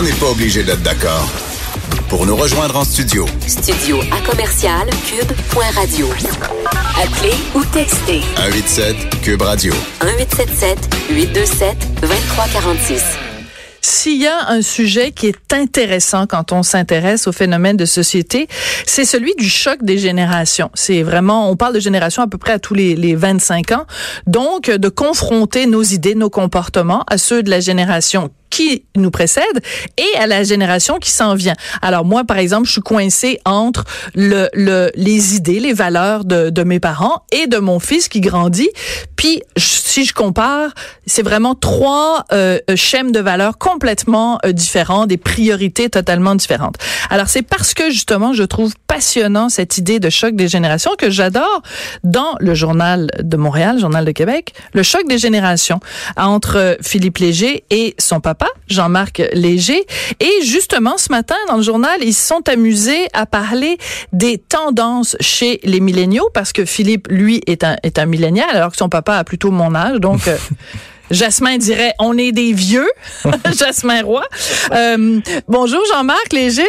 on n'est pas obligé d'être d'accord. Pour nous rejoindre en studio. Studio à commercial cube.radio. Appelez ou textez 187 Cube Radio. 1877 827 2346. S'il y a un sujet qui est intéressant quand on s'intéresse au phénomène de société, c'est celui du choc des générations. C'est vraiment, on parle de génération à peu près à tous les, les 25 ans. Donc, de confronter nos idées, nos comportements à ceux de la génération qui nous précède et à la génération qui s'en vient. Alors moi, par exemple, je suis coincée entre le, le, les idées, les valeurs de, de mes parents et de mon fils qui grandit. Puis si je compare, c'est vraiment trois euh, schèmes de valeurs complètement euh, différents, des priorités totalement différentes. Alors c'est parce que justement, je trouve passionnant cette idée de choc des générations que j'adore dans le journal de Montréal, le journal de Québec, le choc des générations entre Philippe Léger et son papa Jean-Marc Léger. Et justement, ce matin, dans le journal, ils se sont amusés à parler des tendances chez les milléniaux, parce que Philippe, lui, est un, est un millénial, alors que son papa a plutôt mon âge. Donc, euh, Jasmin dirait, on est des vieux. Jasmin Roy. Euh, bonjour, Jean-Marc Léger.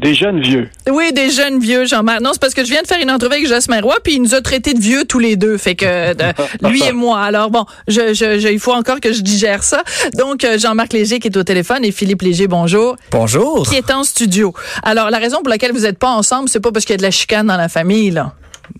Des jeunes vieux. Oui, des jeunes vieux, Jean-Marc. Non, c'est parce que je viens de faire une entrevue avec Jasmin Roy, puis il nous a traités de vieux tous les deux. Fait que lui et moi. Alors bon, je, je, il faut encore que je digère ça. Donc, euh, Jean-Marc Léger qui est au téléphone et Philippe Léger, bonjour. Bonjour. Qui est en studio. Alors, la raison pour laquelle vous n'êtes pas ensemble, c'est pas parce qu'il y a de la chicane dans la famille, là.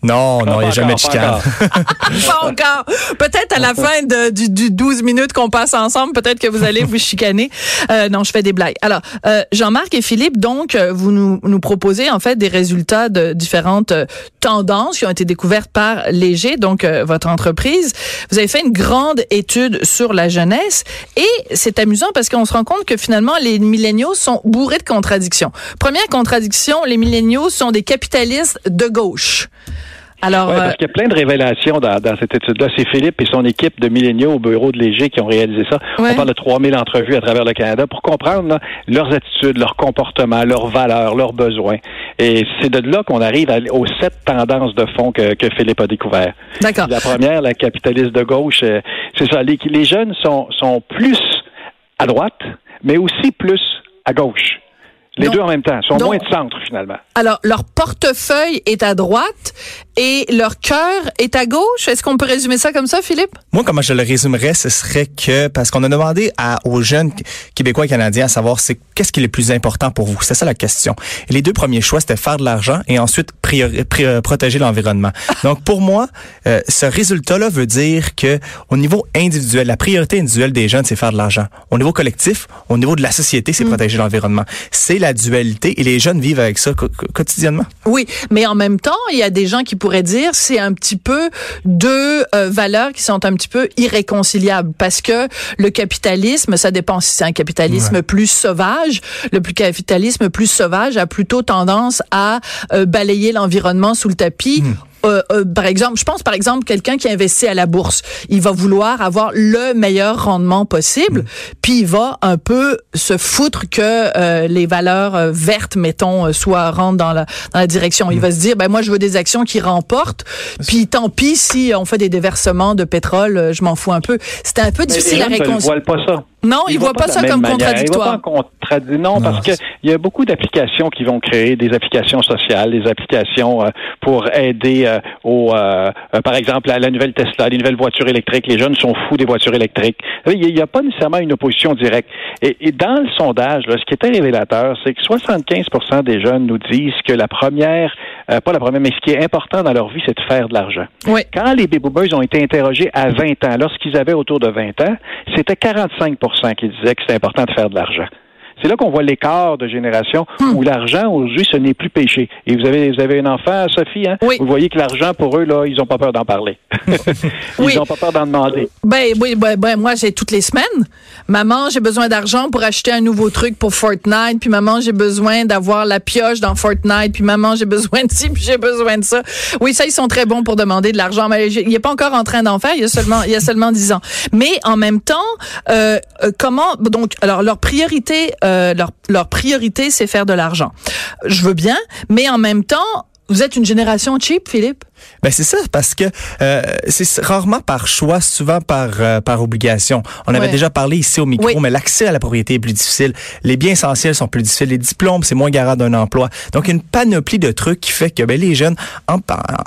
Non, non, il n'y a jamais de chicane. Pas encore. Peut-être à la fin de, du, du 12 minutes qu'on passe ensemble, peut-être que vous allez vous chicaner. Euh, non, je fais des blagues. Alors, euh, Jean-Marc et Philippe, donc, euh, vous nous, nous proposez en fait des résultats de différentes euh, tendances qui ont été découvertes par Léger, donc euh, votre entreprise. Vous avez fait une grande étude sur la jeunesse et c'est amusant parce qu'on se rend compte que finalement, les milléniaux sont bourrés de contradictions. Première contradiction, les milléniaux sont des capitalistes de gauche. Alors, ouais, parce qu'il y a plein de révélations dans, dans cette étude-là. C'est Philippe et son équipe de milléniaux au bureau de Léger qui ont réalisé ça. Ouais. On parle de 3000 entrevues à travers le Canada pour comprendre là, leurs attitudes, leurs comportements, leurs valeurs, leurs besoins. Et c'est de là qu'on arrive à, aux sept tendances de fond que, que Philippe a découvert. D'accord. La première, la capitaliste de gauche, euh, c'est ça. Les, les jeunes sont, sont plus à droite, mais aussi plus à gauche. Les Donc- deux en même temps. sont donc- moins de centre, finalement. Alors, leur portefeuille est à droite et leur cœur est à gauche. Est-ce qu'on peut résumer ça comme ça, Philippe? Moi, comment je le résumerais, ce serait que, parce qu'on a demandé à, aux jeunes Québécois et Canadiens à savoir c'est qu'est-ce qui est le plus important pour vous? C'est ça la question. Et les deux premiers choix, c'était faire de l'argent et ensuite priori- euh, protéger l'environnement. Donc, pour moi, euh, ce résultat-là veut dire que au niveau individuel, la priorité individuelle des jeunes, c'est faire de l'argent. Au niveau collectif, au niveau de la société, c'est protéger l'environnement. C'est la dualité et les jeunes vivent avec ça quotidiennement. Oui, mais en même temps, il y a des gens qui pourraient dire c'est un petit peu deux euh, valeurs qui sont un petit peu irréconciliables parce que le capitalisme, ça dépend si c'est un capitalisme plus sauvage. Le plus capitalisme plus sauvage a plutôt tendance à euh, balayer l'environnement sous le tapis. Euh, euh, par exemple, je pense par exemple quelqu'un qui investit à la bourse, il va vouloir avoir le meilleur rendement possible, puis il va un peu se foutre que euh, les valeurs vertes, mettons, soient rentrent dans la dans la direction. Il va se dire, ben moi je veux des actions qui remportent, puis tant pis si on fait des déversements de pétrole, je m'en fous un peu. C'était un peu Mais difficile à réconcilier. voient pas ça. Non, ils, voient pas, de ça comme manière. contradictoire. Non, parce que il y a beaucoup d'applications qui vont créer des applications sociales, des applications euh, pour aider euh, au, euh, euh, par exemple, à la nouvelle Tesla, les nouvelles voitures électriques. Les jeunes sont fous des voitures électriques. Il n'y a, pas nécessairement une opposition directe. Et, et dans le sondage, là, ce qui était révélateur, c'est que 75% des jeunes nous disent que la première, euh, pas la première, mais ce qui est important dans leur vie, c'est de faire de l'argent. Oui. Quand les baby boomers ont été interrogés à 20 ans, lorsqu'ils avaient autour de 20 ans, c'était 45% qui disaient que c'était important de faire de l'argent. C'est là qu'on voit l'écart de génération Hmm. où l'argent, aujourd'hui, ce n'est plus péché. Et vous avez, vous avez un enfant, Sophie, hein? Oui. Vous voyez que l'argent, pour eux, là, ils n'ont pas peur d'en parler. ils Oui. n'ont pas peur d'en demander. Ben oui, ben, ben, moi j'ai toutes les semaines. Maman, j'ai besoin d'argent pour acheter un nouveau truc pour Fortnite, puis maman, j'ai besoin d'avoir la pioche dans Fortnite, puis maman, j'ai besoin de ci, puis j'ai besoin de ça. Oui, ça ils sont très bons pour demander de l'argent, mais il est pas encore en train d'en faire, il y a seulement il y a seulement 10 ans. Mais en même temps, euh, euh, comment donc alors leur priorité euh, leur leur priorité c'est faire de l'argent. Je veux bien, mais en même temps, vous êtes une génération cheap, Philippe? Ben c'est ça, parce que euh, c'est rarement par choix, souvent par euh, par obligation. On avait Ouais. déjà parlé ici au micro, Oui. mais l'accès à la propriété est plus difficile. Les biens essentiels sont plus difficiles. Les diplômes, c'est moins garant d'un emploi. Donc une panoplie de trucs qui fait que ben, les jeunes, en,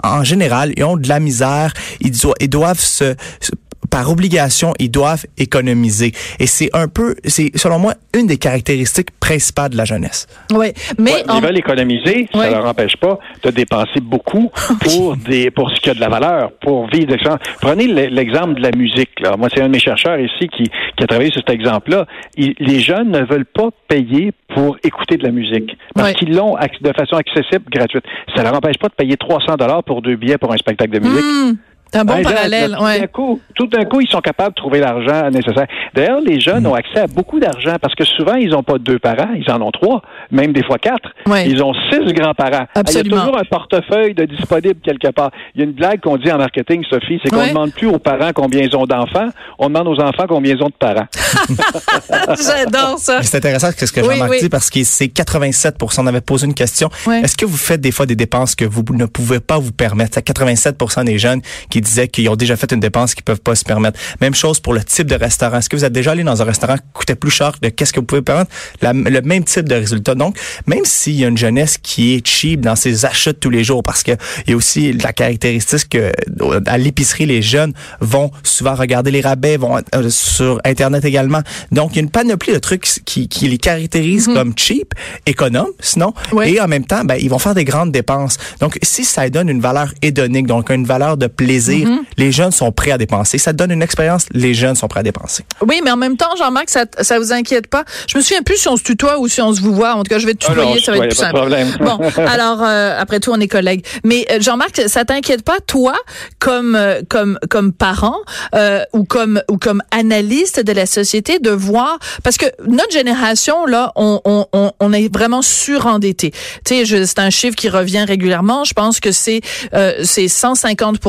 en général, ils ont de la misère. Ils, doivent ils doivent se, se- par obligation, ils doivent économiser. Et c'est un peu, c'est selon moi une des caractéristiques principales de la jeunesse. Oui, mais Ouais, en- Ils veulent économiser, Ouais. ça leur empêche pas de dépenser beaucoup pour des pour ce qui a de la valeur, pour vivre d'excellence. Prenez le- l'exemple de la musique. Là. Moi, c'est un de mes chercheurs ici qui, qui a travaillé sur cet exemple-là. Les jeunes ne veulent pas payer pour écouter de la musique parce qu'ils l'ont de façon accessible, gratuite. Ça leur empêche pas de payer 300 dollars pour deux billets pour un spectacle de musique. C'est un bon parallèle. Tout d'un Ouais. coup, tout d'un coup, ils sont capables de trouver l'argent nécessaire. D'ailleurs, les jeunes ont accès à beaucoup d'argent parce que souvent, ils n'ont pas deux parents, ils en ont trois, même des fois quatre. Ouais. Ils ont six grands-parents. Absolument. Il y a toujours un portefeuille de disponible quelque part. Il y a une blague qu'on dit en marketing, Sophie, c'est qu'on Ouais. ne demande plus aux parents combien ils ont d'enfants, on demande aux enfants combien ils ont de parents. J'adore ça. C'est intéressant ce que Oui, Jean-Marc oui. dit parce que c'est 87 On avait posé une question. Ouais. Est-ce que vous faites des fois des dépenses que vous ne pouvez pas vous permettre? C'est 87 des jeunes qui disaient qu'ils ont déjà fait une dépense qu'ils peuvent pas se permettre. Même chose pour le type de restaurant. Est-ce que vous êtes déjà allé dans un restaurant qui coûtait plus cher de qu'est-ce que vous pouvez permettre? La- le même type de résultat. Donc, même s'il y a une jeunesse qui est cheap dans ses achats de tous les jours, parce que il y a aussi la caractéristique que euh, à l'épicerie, les jeunes vont souvent regarder les rabais, vont euh, sur Internet également. Donc, il y a une panoplie de trucs qui, qui les caractérisent comme cheap, économe, sinon. Oui. Et en même temps, ben, ils vont faire des grandes dépenses. Donc, si ça donne une valeur hédonique, donc une valeur de plaisir, les jeunes sont prêts à dépenser. Ça donne une expérience, les jeunes sont prêts à dépenser. Oui, mais en même temps, Jean-Marc, ça, ça vous inquiète pas? Je me souviens plus si on se tutoie ou si on se vous voit. En tout cas, je vais te Ah non, tutoyer, ça va être plus pas de simple. problème. Bon, alors, euh, après tout, on est collègues. Mais euh, Jean-Marc, ça t'inquiète pas, toi, comme euh, comme comme parent euh, ou comme ou comme analyste de la société, de voir parce que notre génération là, on on on, on est vraiment surendetté. Tu sais, je- c'est un chiffre qui revient régulièrement. Je pense que c'est euh, c'est 150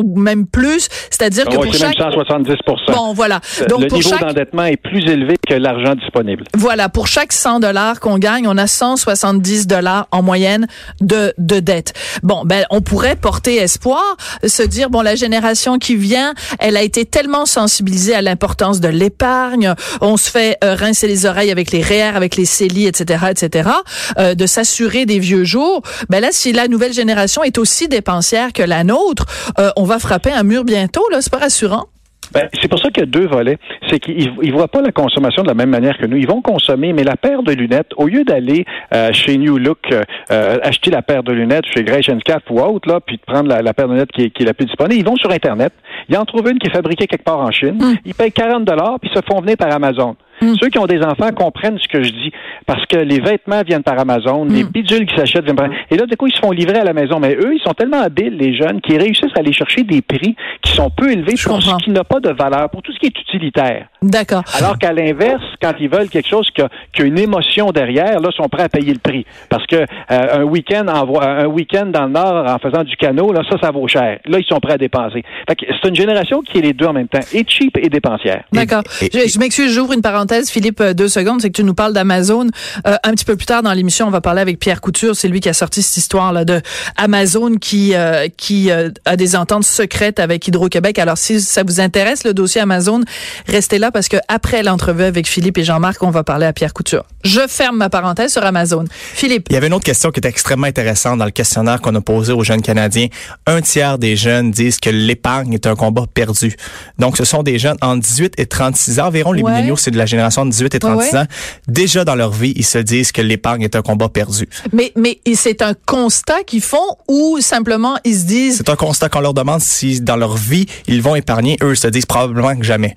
ou même plus. C'est-à-dire que pour chaque même 170 bon, voilà. Donc Le pour niveau chaque d'endettement est plus élevé que l'argent disponible. voilà, pour chaque 100 dollars qu'on gagne, on a 170 dollars en moyenne de de dette. Bon, ben on pourrait porter espoir, se dire bon la génération qui vient, elle a été tellement sensibilisée à l'importance de l'épargne, on se fait euh, rincer les oreilles avec les REER, avec les CELI, etc., etc., euh, de s'assurer des vieux jours. Ben là, si la nouvelle génération est aussi dépensière que la nôtre, euh, on va frapper un mur bientôt. Là, c'est pas rassurant. Ben, c'est pour ça qu'il y a deux volets. C'est qu'ils ne voient pas la consommation de la même manière que nous. Ils vont consommer, mais la paire de lunettes, au lieu d'aller euh, chez New Look euh, euh, acheter la paire de lunettes chez Grey Cap ou autre, là, puis de prendre la, la paire de lunettes qui est, qui est la plus disponible, ils vont sur Internet. Ils en trouvent une qui est fabriquée quelque part en Chine. Ils payent 40 dollars puis se font venir par Amazon. Ceux qui ont des enfants comprennent ce que je dis parce que les vêtements viennent par Amazon, les bidules qui s'achètent viennent par et là du coup ils se font livrer à la maison? Mais eux ils sont tellement habiles les jeunes qui réussissent à aller chercher des prix qui sont peu élevés Je pour comprends. ce qui n'a pas de valeur, pour tout ce qui est utilitaire. D'accord. Alors qu'à l'inverse, quand ils veulent quelque chose qui a, qui a une émotion derrière, là, ils sont prêts à payer le prix. Parce que euh, un week-end en un week-end dans le Nord en faisant du canot, là, ça, ça vaut cher. Là, ils sont prêts à dépenser. Fait que c'est une génération qui est les deux en même temps, et cheap et dépensière. D'accord. Je, je m'excuse, j'ouvre une parenthèse, Philippe, euh, deux secondes, c'est que tu nous parles d'Amazon. Euh, un petit peu plus tard dans l'émission, on va parler avec Pierre Couture, c'est lui qui a sorti cette histoire là de Amazon qui euh, qui euh, a des ententes secrètes avec Hydro-Québec. Alors si ça vous intéresse le dossier Amazon, restez là parce que après l'entrevue avec Philippe et Jean-Marc, on va parler à Pierre Couture. Je ferme ma parenthèse sur Amazon. Philippe. Il y avait une autre question qui était extrêmement intéressante dans le questionnaire qu'on a posé aux jeunes Canadiens. Un tiers des jeunes disent que l'épargne est un combat perdu. Donc, ce sont des jeunes entre 18 et 36 ans. Environ, les Ouais. milléniaux, c'est de la génération de 18 et 36 Ouais, ouais. ans. Déjà dans leur vie, ils se disent que l'épargne est un combat perdu. Mais mais c'est un constat qu'ils font ou simplement ils se disent C'est un constat qu'on leur demande si dans leur vie, ils vont épargner. Eux, se disent probablement que jamais.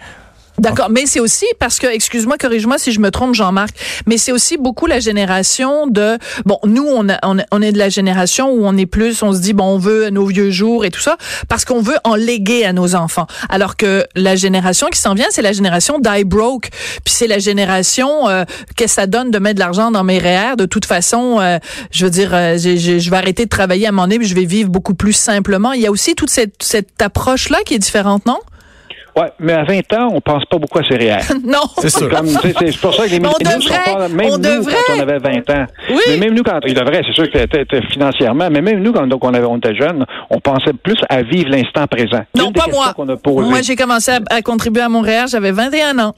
D'accord, mais c'est aussi parce que, excuse-moi, corrige-moi si je me trompe, Jean-Marc, mais c'est aussi beaucoup la génération de, bon, nous, on, on, est de la génération où on est plus, on se dit, bon, on veut nos vieux jours et tout ça, parce qu'on veut en léguer à nos enfants. Alors que la génération qui s'en vient, c'est la génération die broke, puis c'est la génération, euh, que ça donne de mettre de l'argent dans mes REER, de toute façon, euh, je veux dire, euh, je vais arrêter de travailler à mon nez, puis je vais vivre beaucoup plus simplement. Il y a aussi toute cette, cette approche-là qui est différente, non? Ouais, mais à 20 ans, on pense pas beaucoup à ses REER. non. C'est sûr. C'est pour ça que les Mais on milléniaux sont devrait, pas, même on nous, devrait. quand on avait 20 ans. Oui. Mais même nous, quand, il devrait, c'est sûr que t'es financièrement, mais même nous, quand donc, on, avait, on était jeunes, on pensait plus à vivre l'instant présent. Non, pas moi. qu'on a posées. Moi, j'ai commencé à, à contribuer à Montréal, j'avais 21 ans.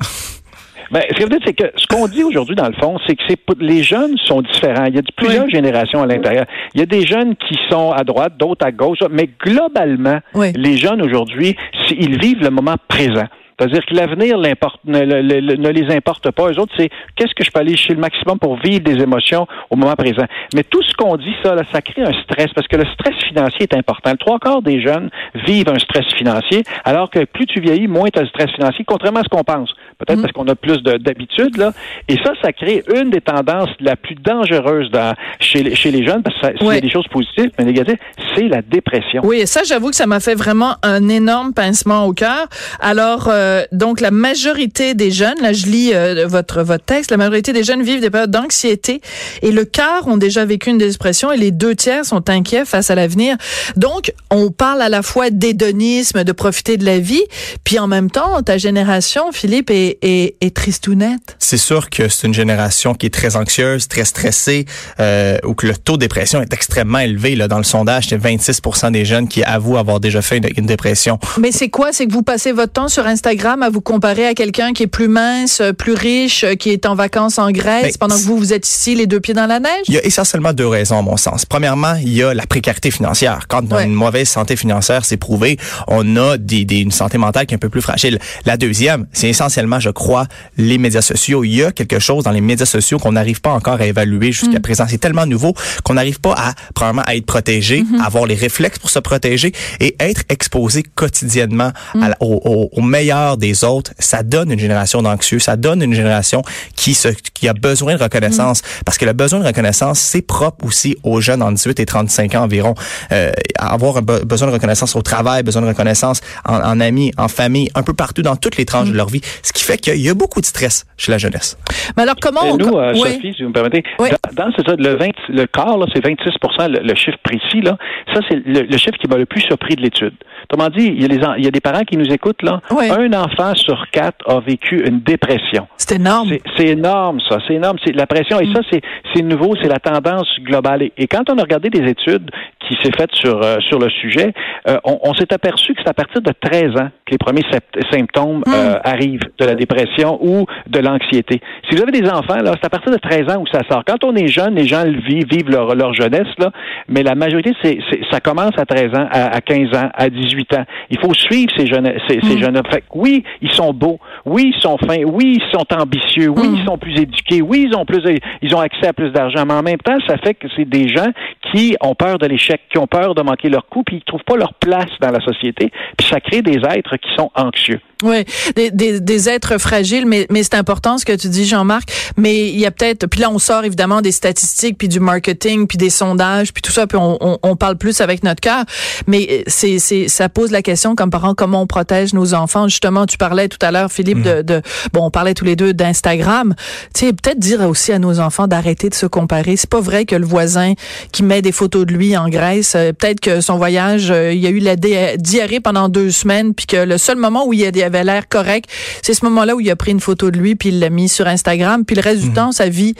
Ben, ce que je veux dire, c'est que ce qu'on dit aujourd'hui, dans le fond, c'est que c'est les jeunes sont différents. Il y a plusieurs Oui. générations à l'intérieur. Il y a des jeunes qui sont à droite, d'autres à gauche, mais globalement, Oui. les jeunes aujourd'hui, ils vivent le moment présent. C'est-à-dire que l'avenir ne, le- le- ne les importe pas. Eux autres, c'est qu'est-ce que je peux aller chez le maximum pour vivre des émotions au moment présent. Mais tout ce qu'on dit, ça, là, ça crée un stress parce que le stress financier est important. Le trois quarts des jeunes vivent un stress financier, alors que plus tu vieillis, moins tu as de stress financier, contrairement à ce qu'on pense. Peut-être parce qu'on a plus de- d'habitude, là. Et ça, ça crée une des tendances la plus dangereuses dans, chez, les- chez les jeunes, parce que s'il y Ouais. a des choses positives, mais négatives, c'est la dépression. Oui, et ça, j'avoue que ça m'a fait vraiment un énorme pincement au cœur. Alors, euh, donc, la majorité des jeunes, là, je lis euh, votre votre texte, la majorité des jeunes vivent des périodes d'anxiété et le quart ont déjà vécu une dépression et les deux tiers sont inquiets face à l'avenir. Donc, on parle à la fois d'hédonisme, de profiter de la vie, puis en même temps, ta génération, Philippe, est, est, est tristounette. C'est sûr que c'est une génération qui est très anxieuse, très stressée, euh, ou que le taux de dépression est extrêmement élevé. Là, dans le sondage, c'est 26% des jeunes qui avouent avoir déjà fait une, une dépression. Mais c'est quoi? C'est que vous passez votre temps sur Instagram à vous comparer à quelqu'un qui est plus mince, euh, plus riche, euh, qui est en vacances en Grèce, Ben, pendant que vous, vous êtes ici, les deux pieds dans la neige? Il y a essentiellement deux raisons, à mon sens. Premièrement, il y a la précarité financière. Quand on a une mauvaise santé financière, c'est prouvé, on a des, des- une santé mentale qui est un peu plus fragile. La deuxième, c'est essentiellement, je crois, les médias sociaux. Il y a quelque chose dans les médias sociaux qu'on n'arrive pas encore à évaluer jusqu'à présent. C'est tellement nouveau qu'on n'arrive pas à, probablement, à être protégé, à avoir les réflexes pour se protéger et être exposé quotidiennement à la- au, au- au meilleur des autres. Ça donne une génération d'anxieux, ça donne une génération qui se, qui a besoin de reconnaissance parce que le besoin de reconnaissance, c'est propre aussi aux jeunes en 18 et 35 ans environ. Euh, avoir un be- besoin de reconnaissance au travail, besoin de reconnaissance en, en amis, en famille, un peu partout dans toutes les tranches de leur vie. Ce qui fait qu'il y a beaucoup de stress chez la jeunesse. Mais alors, comment on... nous, euh, Oui. Sophie, si vous me permettez, Oui. dans, dans ça, le, 20, le quart, c'est 26 le, le chiffre précis, là. Ça, c'est le, le chiffre qui m'a le plus surpris de l'étude. Autrement dit, il y, a les, en- il y a des parents qui nous écoutent, là. Oui. Un enfant sur quatre a vécu une dépression. C'est énorme. C'est- énorme, ça. C'est énorme. C'est la pression. Et ça, c'est c'est nouveau. C'est la tendance globale. Et, et quand on a regardé des études qui s'est faites sur euh, sur le sujet, euh, on, on s'est aperçu que c'est à partir de 13 ans que les premiers symptômes euh, arrivent de la dépression ou de l'anxiété. Si vous avez des enfants, là, c'est à partir de 13 ans où ça sort. Quand on est jeune, les gens le vivent, vivent leur, leur jeunesse, là, mais la majorité, c'est ça commence à 13 ans, à, à 15 ans, à 18 ans. Il faut suivre ces jeunes, ces, ces jeunes. Fait que oui, ils sont beaux. Oui, ils sont fins. Oui, ils sont ambitieux. Oui, ils sont plus éduqués. Oui, ils ont plus, ils ont accès à plus d'argent. Mais en même temps, ça fait que c'est des gens qui ont peur de l'échec, qui ont peur de manquer leur coup, puis ils trouvent pas leur place dans la société. Puis ça crée des êtres qui sont anxieux. Oui, des, des, des êtres fragiles, mais, mais c'est important ce que tu dis, Jean-Marc. Mais il y a peut-être, puis là on sort évidemment des statistiques, puis du marketing, puis des sondages, puis tout ça, puis on, on, on parle plus avec notre cœur. Mais c'est, c'est, ça pose la question comme parents, comment on protège nos enfants. Justement, tu parlais tout à l'heure, Philippe, de, de, bon, on parlait tous les deux d'Instagram. Tu sais, peut-être dire aussi à nos enfants d'arrêter de se comparer. C'est pas vrai que le voisin qui met des photos de lui en Grèce, euh, peut-être que son voyage, euh, il y a eu la diarrhée pendant deux semaines, puis que le seul moment où il y a des avait l'air correct. C'est ce moment-là où il a pris une photo de lui puis il l'a mis sur Instagram. Puis le reste du temps, sa vie,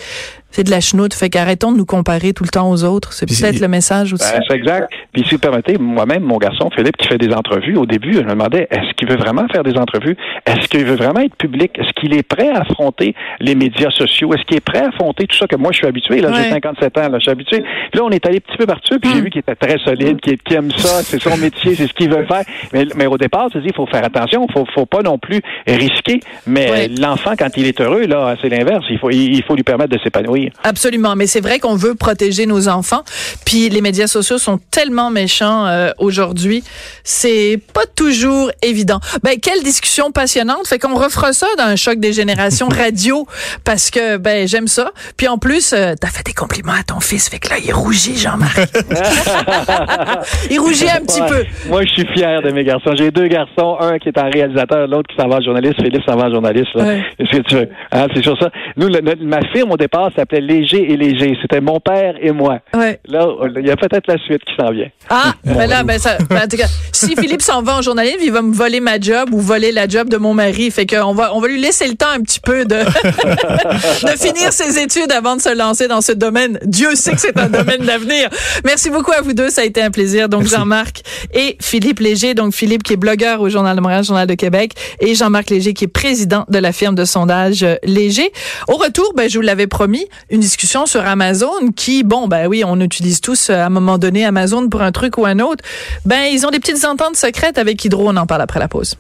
c'est de la chenoute. Fait qu'arrêtons de nous comparer tout le temps aux autres. C'est peut-être le message aussi. Ben, c'est exact. Puis si vous permettez, moi-même, mon garçon Philippe, qui fait des entrevues, au début, je me demandais, est-ce qu'il veut vraiment faire des entrevues? Est-ce qu'il veut vraiment être public? Est-ce qu'il est prêt à affronter les médias sociaux? Est-ce qu'il est prêt à affronter tout ça que moi, je suis habitué? Là, Ouais. j'ai 57 ans, là, je suis habitué. Puis là, on est allé petit peu partout, puis j'ai vu qu'il était très solide, qu'il qu'il aime ça, c'est son métier, c'est ce qu'il veut faire. Mais, mais au départ, tu dis, il faut faire attention, il faut, faut pas non plus risquer. Mais l'enfant, quand il est heureux, là, c'est l'inverse. Il faut, il, faut lui permettre de s'épanouir. Absolument, mais c'est vrai qu'on veut protéger nos enfants. Puis les médias sociaux sont tellement méchants euh, aujourd'hui, c'est pas toujours évident. Ben quelle discussion passionnante. Fait qu'on refera ça dans un choc des générations radio parce que ben j'aime ça. Puis en plus, euh, t'as fait des compliments à ton fils, fait que là il rougit, Jean-Marc. il rougit un petit Ouais. peu. Moi, je suis fier de mes garçons. J'ai deux garçons, un qui est en réalisation l'autre qui s'en va en journaliste, Philippe s'en va en journaliste. Est-ce que tu veux? Hein, c'est sur ça. Nous, ma firme, au départ, s'appelait Léger et Léger. C'était mon père et moi. Là, il y a peut-être la suite qui s'en vient. Ah, ben là, ben ça, ben, en tout cas, si Philippe s'en va en journalisme, il va me voler ma job ou voler la job de mon mari. Fait qu'on va, on va lui laisser le temps un petit peu de, de finir ses études avant de se lancer dans ce domaine. Dieu sait que c'est un domaine d'avenir. Merci beaucoup à vous deux. Ça a été un plaisir. Donc, Jean-Marc et Philippe Léger. Donc, Philippe qui est blogueur au Journal de Montréal, Journal de Québec et Jean-Marc Léger qui est président de la firme de sondage euh, Léger. Au retour, ben, je vous l'avais promis, une discussion sur Amazon qui, bon, ben oui, on utilise tous euh, à un moment donné Amazon pour un truc ou un autre. Ben, ils ont des petites ententes secrètes avec Hydro. On en parle après la pause.